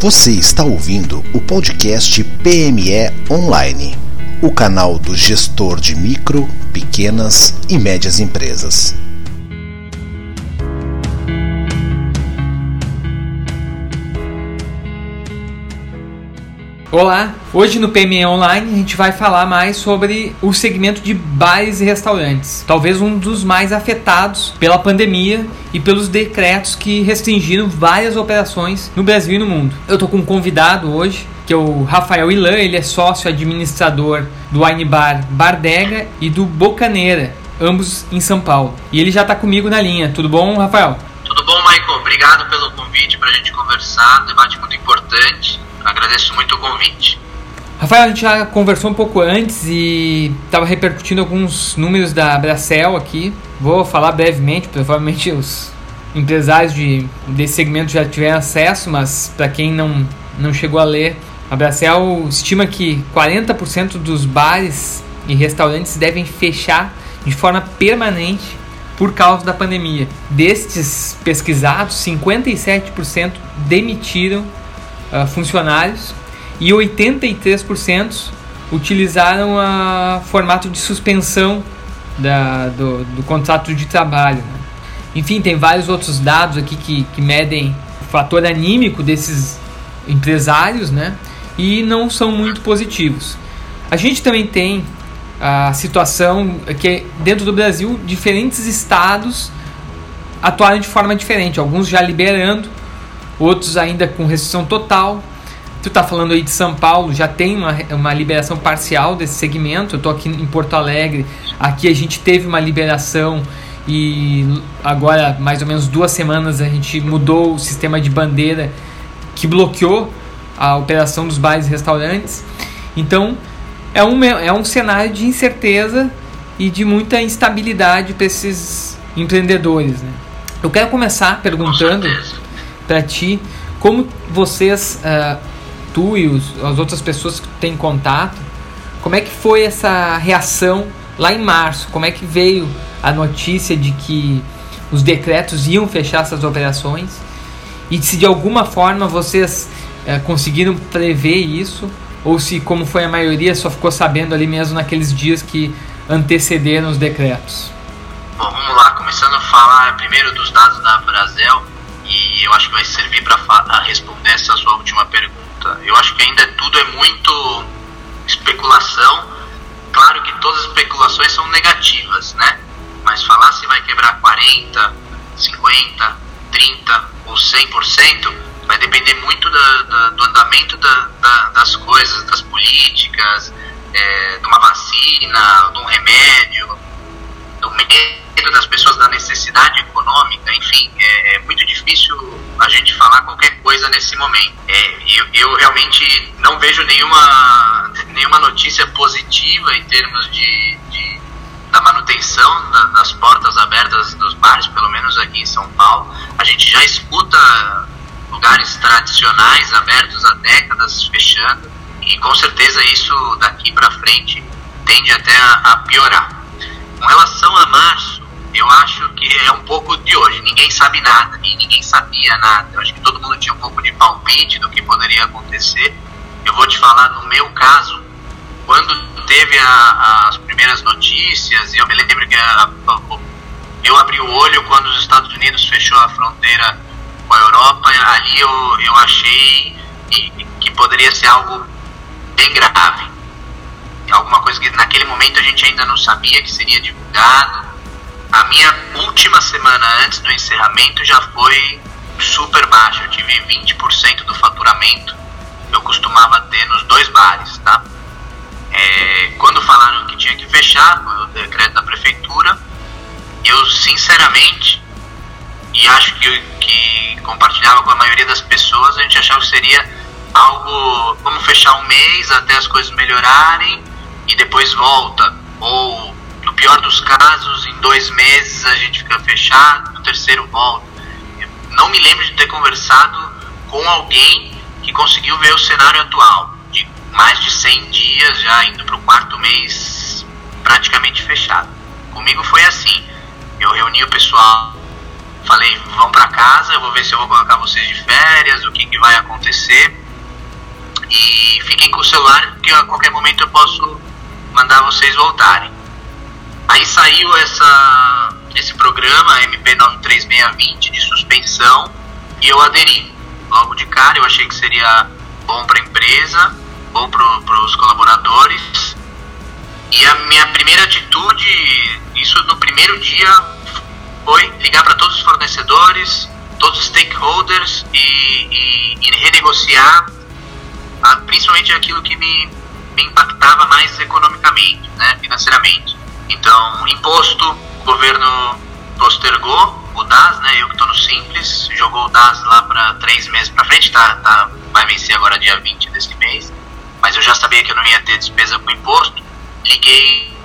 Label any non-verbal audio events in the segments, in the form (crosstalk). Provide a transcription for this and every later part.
Você está ouvindo o podcast PME Online, o canal do gestor de micro, pequenas e médias empresas. Olá, hoje no PME Online a gente vai falar mais sobre o segmento de bares e restaurantes, talvez um dos mais afetados pela pandemia e pelos decretos que restringiram várias operações no Brasil e no mundo. Eu tô com um convidado hoje, que é o Rafael Ilan, ele é sócio administrador do Wine Bar Bardega e do Bocaneira, ambos em São Paulo. E ele já está comigo na linha. Tudo bom, Rafael? Tudo bom, Michael. Obrigado pelo convite para a gente conversar, debate muito importante agradeço muito o convite. Rafael, a gente já conversou um pouco antes e estava repercutindo alguns números da Bracel aqui. Vou falar brevemente, provavelmente os empresários de, desse segmento já tiveram acesso, mas para quem não, não chegou a ler, a Bracel estima que 40% dos bares e restaurantes devem fechar de forma permanente por causa da pandemia. Destes pesquisados, 57% demitiram uh, funcionários e 83% utilizaram o formato de suspensão da, do, do contrato de trabalho. Né? Enfim, tem vários outros dados aqui que, que medem o fator anímico desses empresários né? e não são muito positivos. A gente também tem a situação que dentro do Brasil diferentes estados atuaram de forma diferente, alguns já liberando outros ainda com restrição total. Tu está falando aí de São Paulo, já tem uma, uma liberação parcial desse segmento. Eu estou aqui em Porto Alegre, aqui a gente teve uma liberação e agora, mais ou menos duas semanas, a gente mudou o sistema de bandeira que bloqueou a operação dos bares e restaurantes. Então, é um, é um cenário de incerteza e de muita instabilidade para esses empreendedores. Né? Eu quero começar perguntando para ti, como vocês, uh, tu e os, as outras pessoas que têm contato, como é que foi essa reação lá em março? Como é que veio a notícia de que os decretos iam fechar essas operações? E se de alguma forma vocês uh, conseguiram prever isso? Ou se, como foi a maioria, só ficou sabendo ali mesmo naqueles dias que antecederam os decretos? Bom, vamos lá. Começando a falar primeiro dos dados da Brasel, e eu acho que vai servir para responder essa sua última pergunta. Eu acho que ainda tudo é muito especulação. Claro que todas as especulações são negativas, né? Mas falar se vai quebrar 40, 50, 30 ou 100% vai depender muito da, da, do andamento da, das coisas, das políticas, é, de uma vacina, de um remédio, das pessoas, da necessidade econômica, enfim, é, é muito difícil a gente falar qualquer coisa nesse momento. É, eu, eu, realmente não vejo nenhuma, nenhuma notícia positiva em termos de, de da manutenção da, das portas abertas dos bares, pelo menos aqui em São Paulo. A gente já escuta lugares tradicionais abertos há décadas fechando e com certeza isso daqui para frente tende até a, a piorar. Com relação a março, eu acho que é um pouco de hoje. Ninguém sabe nada e ninguém sabia nada. Eu acho que todo mundo tinha um pouco de palpite do que poderia acontecer. Eu vou te falar no meu caso, quando teve a, as primeiras notícias, eu me lembro que a, a, eu abri o olho quando os Estados Unidos fechou a fronteira com a Europa. Ali eu, eu achei que, que poderia ser algo bem grave alguma coisa que naquele momento a gente ainda não sabia que seria divulgado. A minha última semana antes do encerramento já foi super baixa, eu tive 20% do faturamento que eu costumava ter nos dois bares, tá? É, quando falaram que tinha que fechar, o decreto da prefeitura, eu sinceramente, e acho que, que compartilhava com a maioria das pessoas, a gente achava que seria algo, vamos fechar um mês até as coisas melhorarem, e depois volta. Ou, no pior dos casos, em dois meses a gente fica fechado, no terceiro volta. Eu não me lembro de ter conversado com alguém que conseguiu ver o cenário atual, de mais de 100 dias já indo para o quarto mês praticamente fechado. Comigo foi assim. Eu reuni o pessoal, falei, vão para casa, eu vou ver se eu vou colocar vocês de férias, o que, que vai acontecer. E fiquem com o celular, porque a qualquer momento eu posso mandar vocês voltarem. Aí saiu essa, esse programa MP93620 de suspensão e eu aderi. Logo de cara eu achei que seria bom para a empresa, bom para os colaboradores. E a minha primeira atitude, isso no primeiro dia, foi ligar para todos os fornecedores, todos os stakeholders e, e, e renegociar, a, principalmente aquilo que me, impactava mais economicamente, né, financeiramente. Então, imposto, o governo postergou o DAS, né? Eu que estou no Simples, jogou o DAS lá para três meses para frente, tá, tá, vai vencer agora dia 20 desse mês. Mas eu já sabia que eu não ia ter despesa com imposto. Liguei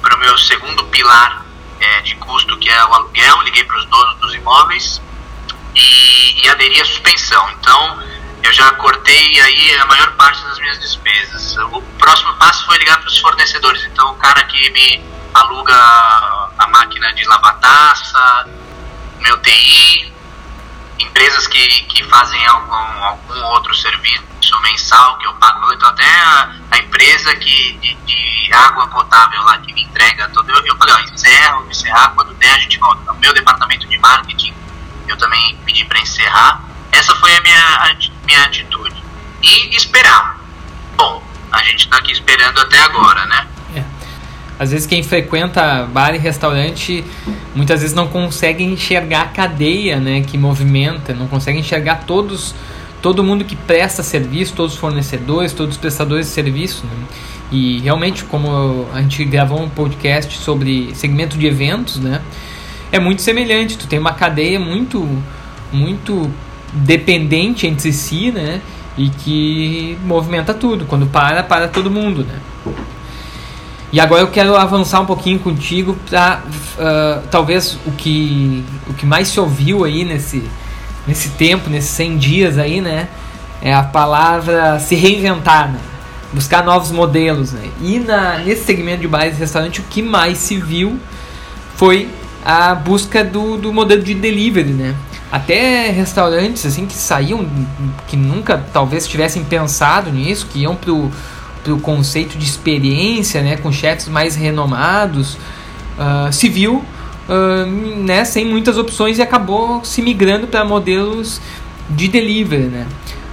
para o meu segundo pilar é, de custo, que é o aluguel, liguei para os donos dos imóveis e, e aderi à suspensão. Então, eu já cortei aí a maior parte das minhas despesas. O próximo passo foi ligar para os fornecedores. Então, o cara que me aluga a máquina de lavar taça, meu TI, empresas que, que fazem algum, algum outro serviço mensal que eu pago, então até a, a empresa que, de, de, água potável lá que me entrega todo, eu, eu falei, ó, encerro, encerrar, quando der a gente volta. O meu departamento de marketing, eu também pedi para encerrar. Essa foi a minha, minha atitude. E esperar. Bom, a gente está aqui esperando até agora, né? Às vezes quem frequenta bar e restaurante muitas vezes não consegue enxergar a cadeia, né, que movimenta, não consegue enxergar todos todo mundo que presta serviço, todos os fornecedores, todos os prestadores de serviço. Né? E realmente, como a gente gravou um podcast sobre segmento de eventos, né, é muito semelhante. Tu tem uma cadeia muito muito dependente entre si, né, e que movimenta tudo. Quando para, para todo mundo, né? E agora eu quero avançar um pouquinho contigo para uh, ah, talvez o que, o que mais se ouviu aí nesse, nesse tempo, nesses 100 dias aí, né? É a palavra se reinventar, né? buscar novos modelos. Né? E na, nesse segmento de bares e restaurante, o que mais se viu foi a busca do, do modelo de delivery, né? Até restaurantes assim que saíam, que nunca talvez tivessem pensado nisso, que iam pro o conceito de experiência, né, com chefs mais renomados, uh, se viu uh, né, sem muitas opções e acabou se migrando para modelos de delivery. Né.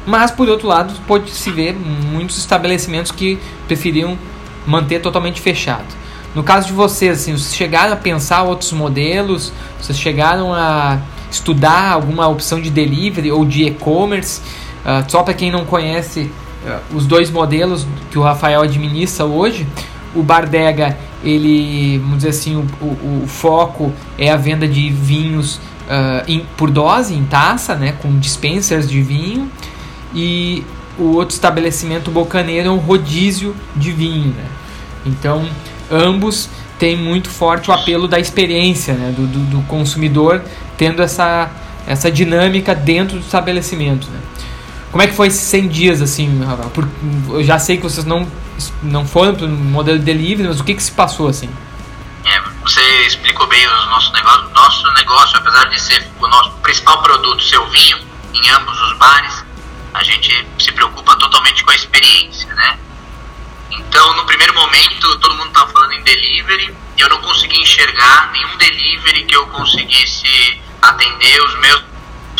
Mas, por outro lado, pode-se ver muitos estabelecimentos que preferiam manter totalmente fechado. No caso de vocês, assim, vocês chegaram a pensar outros modelos? Vocês chegaram a estudar alguma opção de delivery ou de e-commerce? Uh, só para quem não conhece, eh, os dois modelos que o Rafael administra hoje. O Bardega, ele, vamos dizer assim, o, o, o foco é a venda de vinhos uh, em, por dose, em taça, né, com dispensers de vinho. E o outro estabelecimento bocaneiro é um rodízio de vinho. Né? Então, ambos têm muito forte o apelo da experiência né, do, do, do consumidor, tendo essa, essa dinâmica dentro do estabelecimento. Né? Como é que foi esses 100 dias, assim, Por, eu já sei que vocês não, não foram para o modelo de delivery, mas o que, que se passou, assim? É, você explicou bem o nosso negócio. Nosso negócio, apesar de ser o nosso principal produto ser o vinho, em ambos os bares, a gente se preocupa totalmente com a experiência? Então, no primeiro momento, todo mundo estava falando em delivery, eu não consegui enxergar nenhum delivery que eu conseguisse atender os meus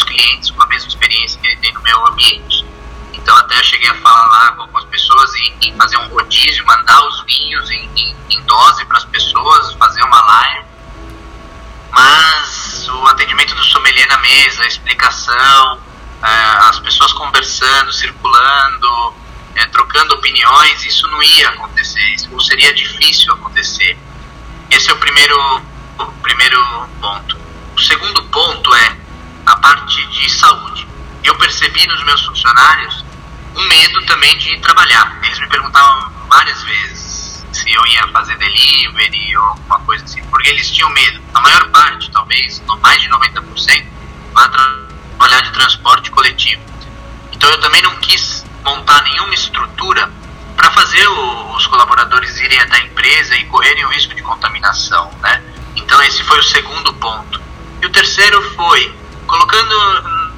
clientes com a mesma experiência o segundo ponto. E o terceiro foi colocando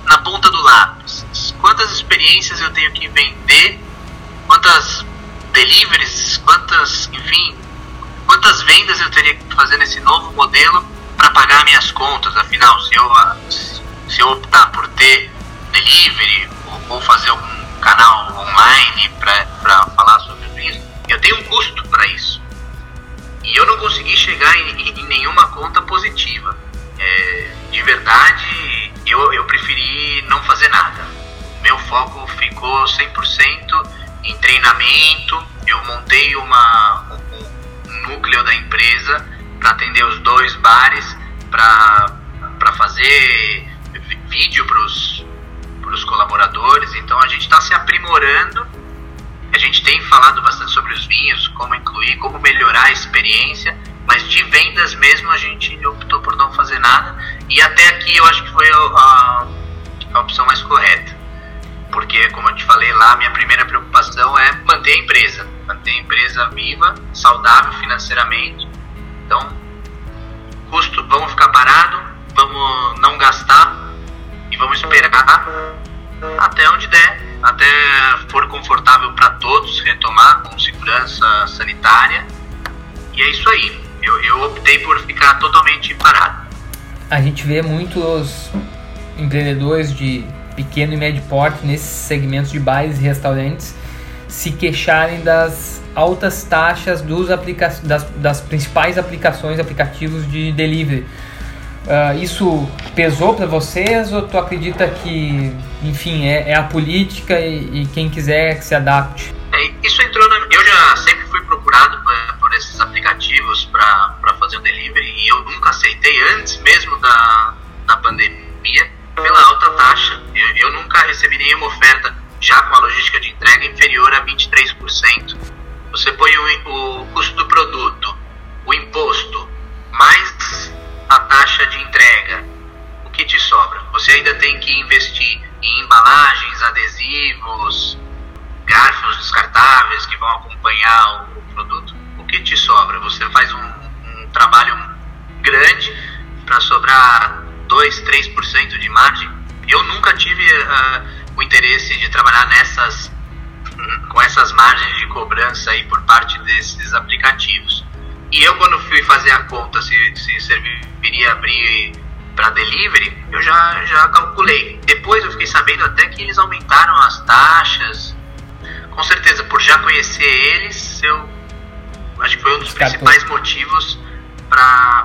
na ponta do lápis, quantas experiências eu tenho que vender, quantas deliveries, quantas, enfim, quantas vendas eu teria que fazer nesse novo modelo para pagar minhas contas. Afinal, se eu, se eu optar por ter delivery ou, ou fazer algum canal online para falar sobre isso, eu tenho um custo para isso. E eu não consegui chegar em, em nenhuma conta positiva. É, de verdade, eu, eu preferi não fazer nada. Meu foco ficou 100% em treinamento. Eu montei uma, um, um núcleo da empresa para atender os dois bares, para fazer vídeo para os colaboradores. Então a gente está se aprimorando. A gente tem falado bastante sobre os vinhos, como incluir, como melhorar a experiência, mas de vendas mesmo a gente optou por não fazer nada. E até aqui eu acho que foi a, a, opção mais correta. Porque, como eu te falei lá, minha primeira preocupação é manter a empresa. Manter a empresa viva, saudável financeiramente. Então, custo, vamos ficar parado, vamos não gastar e vamos esperar até onde der, até for confortável para todos retomar com segurança sanitária. E é isso aí. Eu, eu optei por ficar totalmente parado. A gente vê muitos empreendedores de pequeno e médio porte nesses segmentos de bares e restaurantes se queixarem das altas taxas dos aplica das, das principais aplicações, aplicativos de delivery. Uh, isso pesou para vocês ou tu acredita que, enfim, é, é a política e, e, quem quiser que se adapte? É, isso entrou na, eu já sempre fui procurado por, por esses aplicativos para fazer o delivery e eu nunca aceitei antes mesmo da, da pandemia pela alta taxa. Eu, eu nunca recebi nenhuma oferta já com a logística de entrega inferior a 23%. Você põe o, o custo do produto, o imposto, mais a taxa de entrega. O que te sobra? Você ainda tem que investir em embalagens, adesivos, garfos descartáveis que vão acompanhar o, produto. O que te sobra? Você faz um, um trabalho grande para sobrar 2, 3% de margem. Eu nunca tive uh, o interesse de trabalhar nessas (laughs) com essas margens de cobrança aí por parte desses aplicativos. E eu quando fui fazer a conta se, se serviria abrir para delivery, eu já, já calculei. Depois eu fiquei sabendo até que eles aumentaram as taxas. Com certeza, por já conhecer eles, eu acho que foi um dos principais motivos para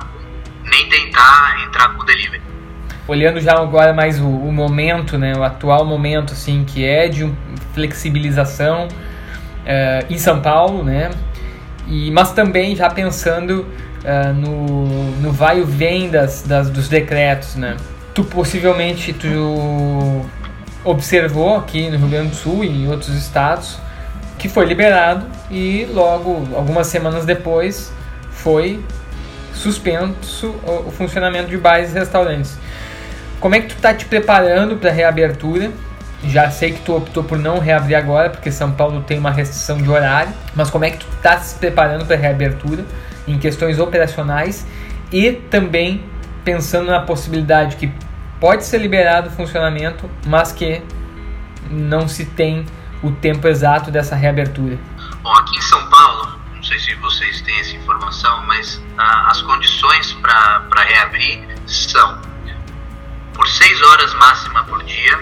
nem tentar entrar com o delivery olhando já agora mais o, o, momento, né, o atual momento, assim, que é de flexibilização uh, em São Paulo, né, e, mas também já pensando uh, no, no vai e vem das, das, dos decretos, né. Tu possivelmente tu observou aqui no Rio Grande do Sul e em outros estados que foi liberado e logo algumas semanas depois foi suspenso o, o funcionamento de bares e restaurantes. Como é que tu tá te preparando para a reabertura? Já sei que tu optou por não reabrir agora, porque São Paulo tem uma restrição de horário, mas como é que tu tá se preparando para a reabertura em questões operacionais e também pensando na possibilidade que pode ser liberado o funcionamento, mas que não se tem o tempo exato dessa reabertura? Bom, aqui em São Paulo, não sei se vocês têm essa informação, mas ah, as condições para reabrir são por 6 horas máxima por dia,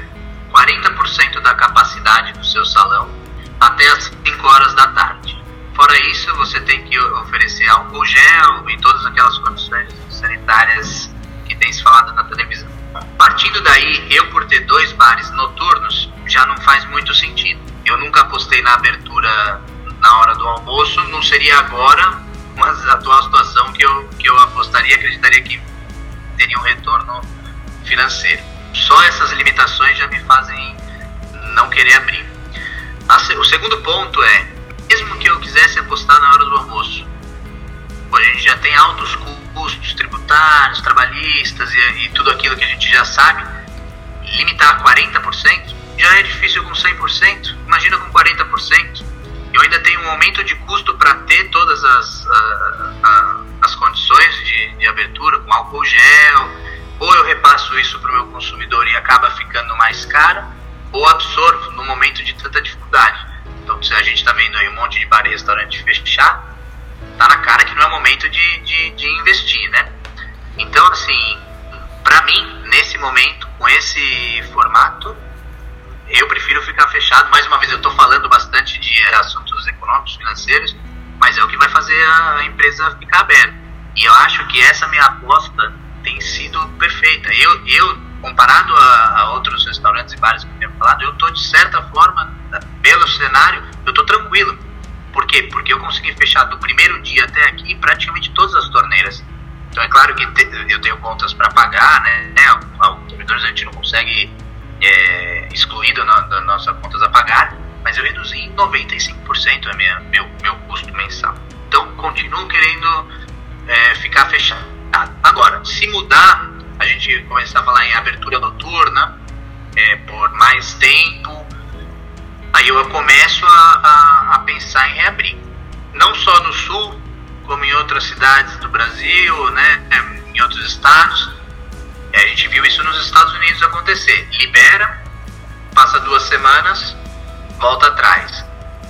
40% da capacidade do seu salão, até as 5 horas da tarde. Fora isso, você tem que oferecer álcool gel e todas aquelas condições sanitárias que tem se falado na televisão. Partindo daí, eu por ter dois bares noturnos, já não faz muito sentido. Eu nunca apostei na abertura na hora do almoço, não seria agora, mas a atual situação que eu, que eu apostaria, acreditaria que teria um retorno financeiro. Só essas limitações já me fazem não querer abrir. O segundo ponto é, mesmo que eu quisesse apostar na hora do almoço, a gente já tem altos custos tributários, trabalhistas e, e tudo aquilo que a gente já sabe, limitar a 40% já é difícil com 100%, imagina com 40%. Eu ainda tenho um aumento de custo para ter todas as, a, a, as condições de, de abertura, com álcool gel, ou eu repasso isso para o meu consumidor e acaba ficando mais caro, ou absorvo no momento de tanta dificuldade. Então, se a gente está vendo aí um monte de bar e restaurante fechar, tá na cara que não é momento de, de, de investir, né? Então, assim, para mim, nesse momento, com esse formato, eu prefiro ficar fechado. Mais uma vez, eu estou falando bastante de assuntos econômicos, financeiros, mas é o que vai fazer a empresa ficar aberta. E eu acho que essa minha aposta tem sido perfeita. Eu, eu comparado a, a outros restaurantes e bares que eu tenho falado, eu estou de certa forma, pelo cenário, eu estou tranquilo. Por quê? Porque eu consegui fechar do primeiro dia até aqui praticamente todas as torneiras. Então é claro que te, eu tenho contas para pagar, né? Autoridores a gente não consegue é, excluído na, das nossas contas a pagar, mas eu reduzi em 95% a minha, meu, meu custo mensal. Então continuo querendo é, ficar fechado. Agora, se mudar, a gente começar a falar em abertura noturna é, por mais tempo, aí eu começo a, a, a pensar em reabrir. Não só no sul, como em outras cidades do Brasil, né, em outros estados. A gente viu isso nos Estados Unidos acontecer. Libera, passa duas semanas, volta atrás.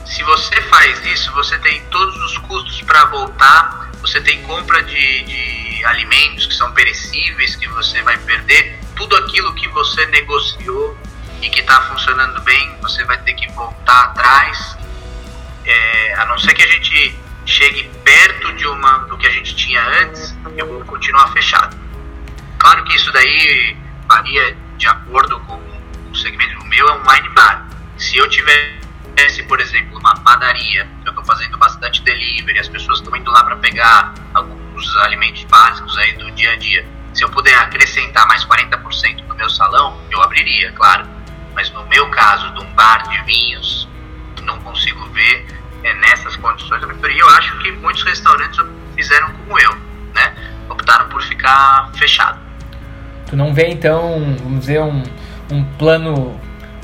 Se você faz isso, você tem todos os custos para voltar, você tem compra de, de alimentos que são perecíveis, que você vai perder, tudo aquilo que você negociou e que está funcionando bem, você vai ter que voltar atrás. É, a não ser que a gente chegue perto de uma do que a gente tinha antes, eu vou continuar fechado. Claro que isso daí varia de acordo com o segmento. O meu é um wine bar. Se eu tivesse, por exemplo, uma padaria, eu estou fazendo bastante delivery, as pessoas estão indo lá para pegar alguns alimentos básicos aí do dia a dia. Se eu puder acrescentar mais 40% no meu salão, eu abriria, claro. Mas no meu caso, de um bar de vinhos, não consigo ver é, nessas condições. E eu acho que muitos restaurantes fizeram como eu, né? Optaram por ficar fechado. Tu não vê então, vamos dizer, um, um plano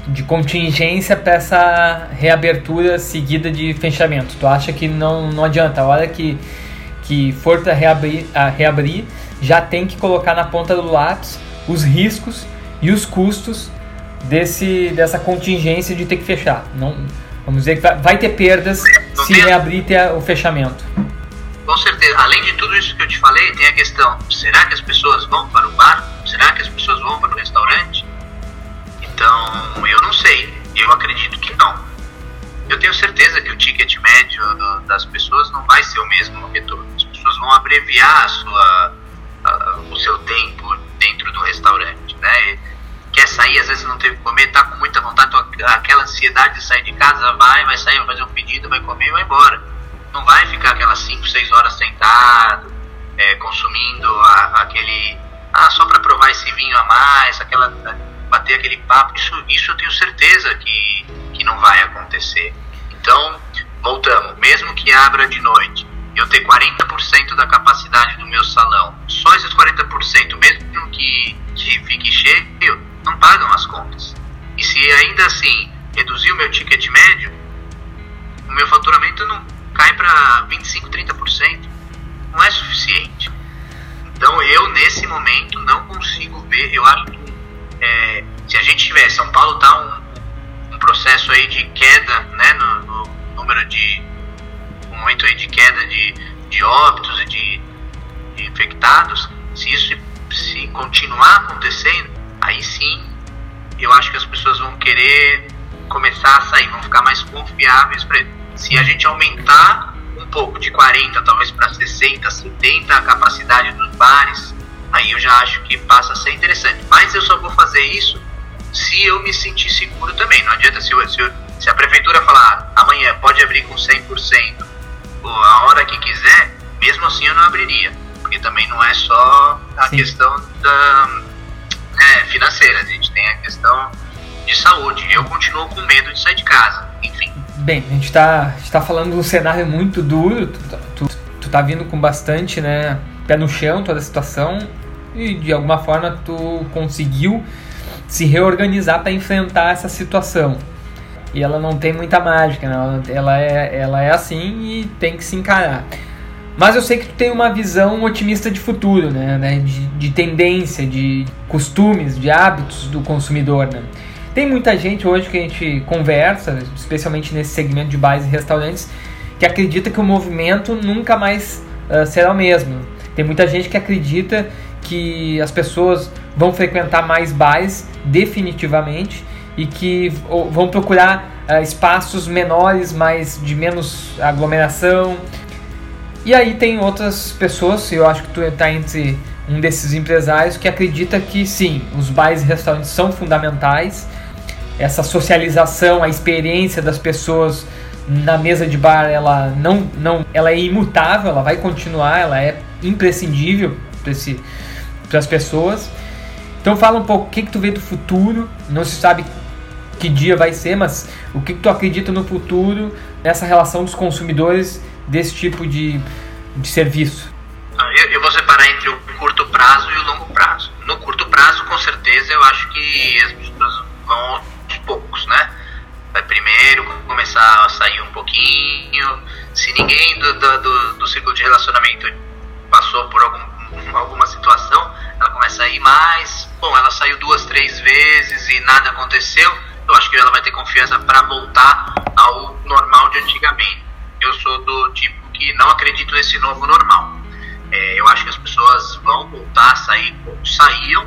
de contingência para essa reabertura seguida de fechamento? Tu acha que não, não adianta? A hora que, que for para reabrir, reabrir, já tem que colocar na ponta do lápis os riscos e os custos desse, dessa contingência de ter que fechar. Não, Vamos dizer que vai ter perdas se reabrir o fechamento. Com certeza. Além de tudo isso que eu te falei, tem a questão: será que as pessoas vão para o bar? Será que as pessoas vão para o restaurante? Então, eu não sei. Eu acredito que não. Eu tenho certeza que o ticket médio do, das pessoas não vai ser o mesmo retorno. As pessoas vão abreviar a sua, a, o seu tempo dentro do restaurante, né? quer sair, às vezes não teve que comer, tá com muita vontade, aquela ansiedade de sair de casa, vai, vai sair, vai fazer um pedido, vai comer e vai embora. Não vai ficar aquelas 5, 6 horas sentado, é, consumindo a, aquele. Ah, só para provar esse vinho a mais, aquela, bater aquele papo. Isso, isso eu tenho certeza que, que não vai acontecer. Então, voltamos, mesmo que abra de noite, eu ter 40% da capacidade do meu salão, só esses 40%, mesmo que, que fique cheio, não pagam as contas. E se ainda assim reduzir o meu ticket médio, o meu faturamento não cai para 25, 30%. Não é suficiente. Então eu nesse momento não consigo ver, eu acho que é, se a gente tiver, São Paulo está um, processo aí de queda né, no, no, número de momento aí de queda de, de óbitos e de, de infectados, se isso se continuar acontecendo, aí sim eu acho que as pessoas vão querer começar a sair, vão ficar mais confiáveis para se a gente aumentar um pouco de 40 talvez para 60, 70 a capacidade dos bares, aí eu já acho que passa a ser interessante. Mas eu só vou fazer isso se eu me sentir seguro também. Não adianta se, eu, se, eu, se a prefeitura falar amanhã pode abrir com 100% ou a hora que quiser, mesmo assim eu não abriria, porque também não é só a Sim. questão da é, financeira, a gente tem a questão de saúde. Eu continuo com medo de sair de casa, enfim. Bem, a gente está tá falando de um cenário muito duro, tu, tá, tu, tu tá vindo com bastante né, pé no chão toda a situação e de alguma forma tu conseguiu se reorganizar para enfrentar essa situação. E ela não tem muita mágica, né? ela, é, ela é assim e tem que se encarar. Mas eu sei que tu tem uma visão otimista de futuro, né? né? De, de, tendência, de costumes, de hábitos do consumidor, né? Tem muita gente hoje que a gente conversa, especialmente nesse segmento de bares e restaurantes, que acredita que o movimento nunca mais uh, será o mesmo. Tem muita gente que acredita que as pessoas vão frequentar mais bares definitivamente e que vão procurar uh, espaços menores, mais de menos aglomeração. E aí tem outras pessoas, eu acho que tu está entre um desses empresários que acredita que sim, os bares e restaurantes são fundamentais. Essa socialização, a experiência das pessoas na mesa de bar, ela não, não, ela é imutável, ela vai continuar, ela é imprescindível para as pessoas. Então fala um pouco o que, que tu vê do futuro, não se sabe que dia vai ser, mas o que, que tu acredita no futuro nessa relação dos consumidores desse tipo de, de serviço? Ah, eu, eu vou separar entre o curto prazo e o longo prazo. No curto prazo, com certeza, eu acho que as pessoas vão aos poucos, né? Vai primeiro começar a sair um pouquinho. Se ninguém do, do, do, do de relacionamento passou por algum, alguma situação, ela começa a ir mais. Bom, ela saiu duas, três vezes e nada aconteceu eu acho que ela vai ter confiança para voltar ao normal de antigamente. Eu sou do tipo que não acredito nesse novo normal. É, eu acho que as pessoas vão voltar a sair como saíam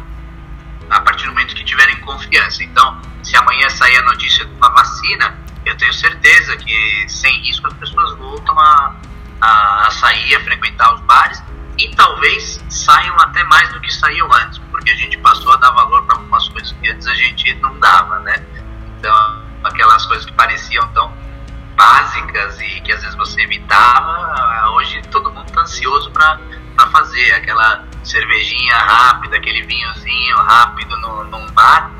a partir do momento que tiverem confiança. Então, se amanhã sair a notícia de uma vacina, eu tenho certeza que sem risco as pessoas voltam a, a sair, a frequentar os bares e talvez saiam até mais do que saíam antes, porque a gente passou a dar valor para algumas coisas que antes a gente não dava, né? Então, aquelas coisas que pareciam tão básicas e que às vezes você evitava, hoje todo mundo está ansioso para fazer aquela cervejinha rápida, aquele vinhozinho rápido no, num bar.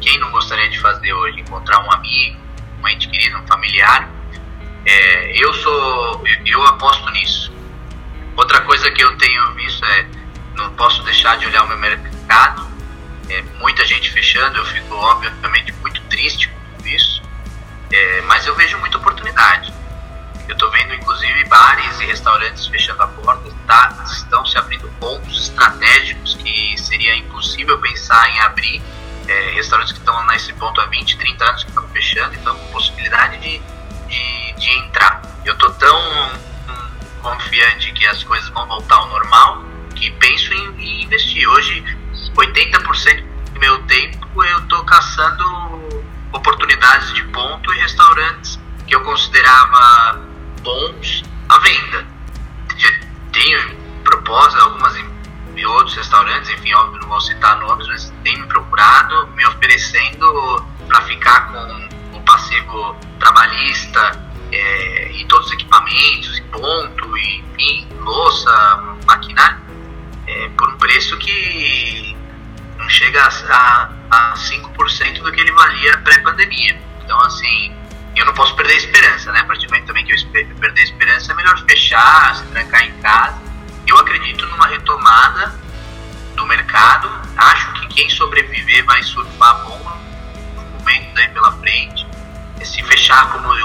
Quem não gostaria de fazer hoje? Encontrar um amigo, um ente querido, um familiar. É, eu sou, eu, eu aposto nisso. Outra coisa que eu tenho visto é, não posso deixar de olhar o meu mercado é, muita gente fechando, eu fico obviamente muito triste com isso, é, mas eu vejo muita oportunidade. Eu estou vendo inclusive bares e restaurantes fechando a porta, tá, estão se abrindo pontos estratégicos que seria impossível pensar em abrir. É, restaurantes que estão nesse ponto há 20, 30 anos que estão fechando, então com possibilidade de, de, de entrar. Eu estou tão confiante que as coisas vão voltar ao normal que penso em, em investir. Hoje 80% do meu tempo eu estou caçando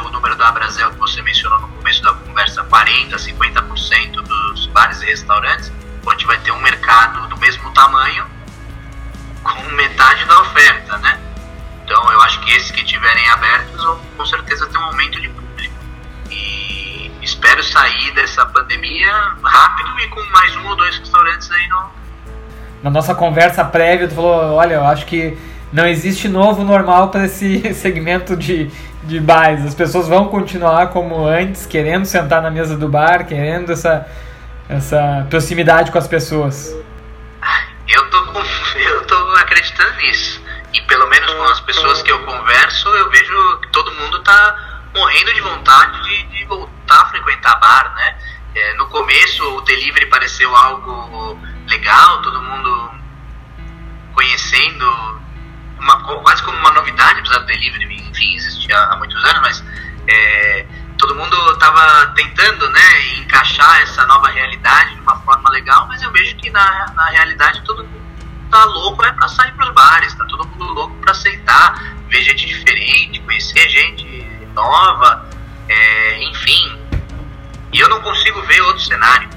o número da Brasil que você mencionou no começo da conversa, 40, 50% dos bares e restaurantes, onde vai ter um mercado do mesmo tamanho com metade da oferta, né? Então eu acho que esses que estiverem abertos vão com certeza ter um aumento de público. E espero sair dessa pandemia rápido e com mais um ou dois restaurantes aí no. Na nossa conversa prévia, tu falou, olha, eu acho que não existe novo normal para esse (laughs) segmento de, de bares. As pessoas vão continuar como antes, querendo sentar na mesa do bar, querendo essa, essa proximidade com as pessoas. Eu tô, (laughs) eu tô acreditando nisso. E pelo menos com as pessoas que eu converso, eu vejo que todo mundo tá morrendo de vontade de, de voltar a frequentar bar, né? É, no começo o delivery pareceu algo legal, todo mundo conhecendo, quase como uma novidade, apesar do delivery, enfim, existia há muitos anos, mas é, todo mundo estava tentando né, encaixar essa nova realidade de uma forma legal, mas eu vejo que na, na realidade todo mundo tá louco é para sair para os bares, tá todo mundo louco para aceitar, ver gente diferente, conhecer gente nova, é, enfim. E eu não consigo ver outro cenário.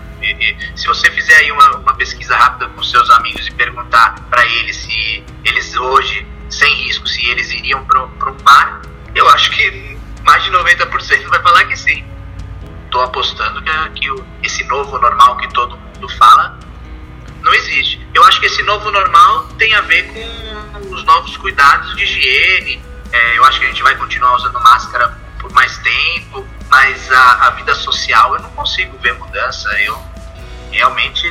Se você fizer aí uma, uma pesquisa rápida com seus amigos e perguntar para eles se eles hoje, sem risco, se eles iriam para um bar, eu acho que mais de 90% vai falar que sim. Estou apostando que, que esse novo normal que todo mundo fala não existe. Eu acho que esse novo normal tem a ver com os novos cuidados de higiene. É, eu acho que a gente vai continuar usando máscara por mais tempo, mas a, a vida social eu não consigo ver mudança. Eu realmente,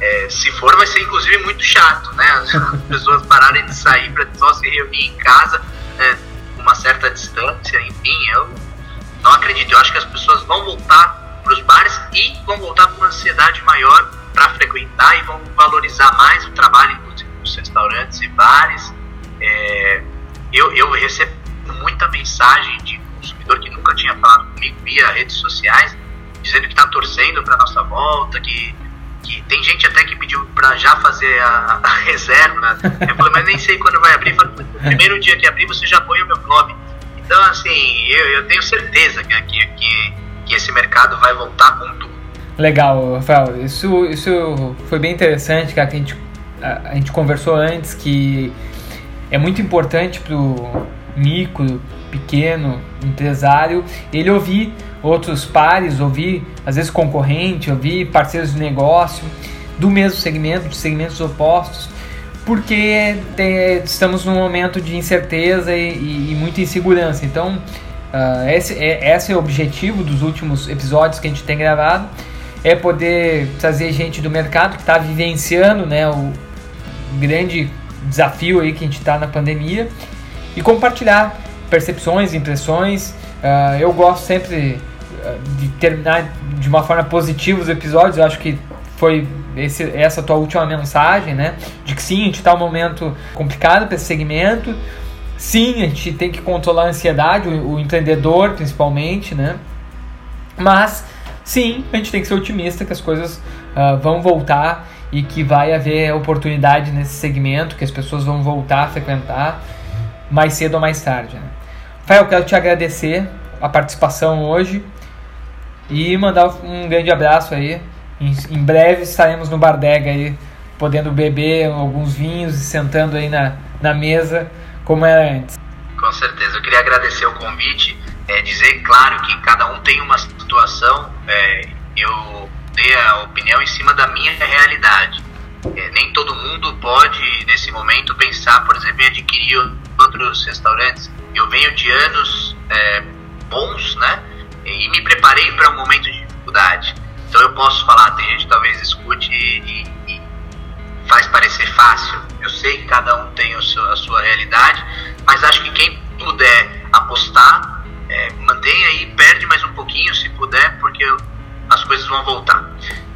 é, se for, vai ser inclusive muito chato, né? As (laughs) pessoas pararem de sair para só se reunir em casa, é, uma certa distância, enfim, eu não acredito. Eu acho que as pessoas vão voltar para os bares e vão voltar com uma ansiedade maior para frequentar e vão valorizar mais o trabalho, inclusive, nos restaurantes e bares. É, eu, eu recebo muita mensagem de consumidor que nunca tinha falado comigo via redes sociais, dizendo que está torcendo para nossa volta, que, que tem gente até que pediu para já fazer a, a, (laughs) reserva. Eu falei, mas nem sei quando vai abrir. Falei, no (laughs) primeiro dia que abrir, você já põe o meu nome. Então, assim, eu, eu tenho certeza que, que, que esse mercado vai voltar com tudo. Legal, Rafael. Isso, isso foi bem interessante, cara, que a gente, a, a gente conversou antes que é muito importante para o micro, pequeno, empresário, ele ouvir outros pares, ouvir às vezes concorrente, ouvir parceiros de negócio do mesmo segmento, de segmentos opostos, porque tem, estamos num momento de incerteza e, e, e muita insegurança. Então, uh, esse, é, esse é o objetivo dos últimos episódios que a gente tem gravado é poder trazer gente do mercado que está vivenciando né, o grande desafio aí que a gente está na pandemia e compartilhar percepções, impressões. Uh, eu gosto sempre ah, de terminar de uma forma positiva os episódios. Eu acho que foi esse, essa tua última mensagem, né? De que sim, a gente está um momento complicado para esse segmento. Sim, a gente tem que controlar a ansiedade, o, o empreendedor principalmente, né? Mas sim, a gente tem que ser otimista que as coisas uh, vão voltar e que vai haver oportunidade nesse segmento, que as pessoas vão voltar a frequentar mais cedo ou mais tarde. Né? Rafael, quero te agradecer a participação hoje e mandar um grande abraço aí. Em, em breve estaremos no Bardega aí, podendo beber alguns vinhos e sentando aí na, na mesa como era antes. Com certeza, eu queria agradecer o convite é, dizer, claro, que cada um tem uma situação, é, eu dei a opinião em cima da minha realidade. É, nem todo mundo pode, nesse momento, pensar, por exemplo, em adquirir outros restaurantes. Eu venho de anos é, bons, né? E me preparei para um momento de dificuldade. Então eu posso falar, tem gente que talvez escute e, e faz parecer fácil. Eu sei que cada um tem a sua, a sua realidade, mas acho que quem puder apostar é, mantenha aí, perde mais um pouquinho se puder, porque as coisas vão voltar.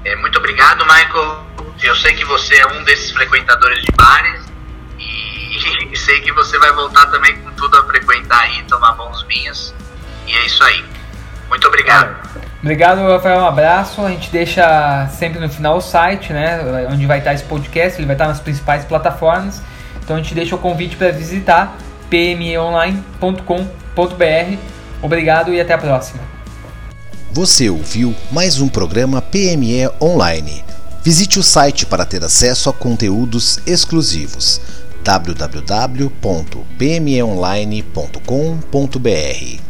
É, muito obrigado, Michael. Eu sei que você é um desses frequentadores de bares e, e sei que você vai voltar também com tudo a frequentar aí, tomar bons vinhos. E é isso aí. Muito obrigado. Obrigado, Rafael. Um abraço. A gente deixa sempre no final o site, né? Onde vai estar esse podcast. Ele vai estar nas principais plataformas. Então a gente deixa o convite para visitar pmeonline.com.br Obrigado e até a próxima. Você ouviu mais um programa PME Online. Visite o site para ter acesso a conteúdos exclusivos www.pmeonline.com.br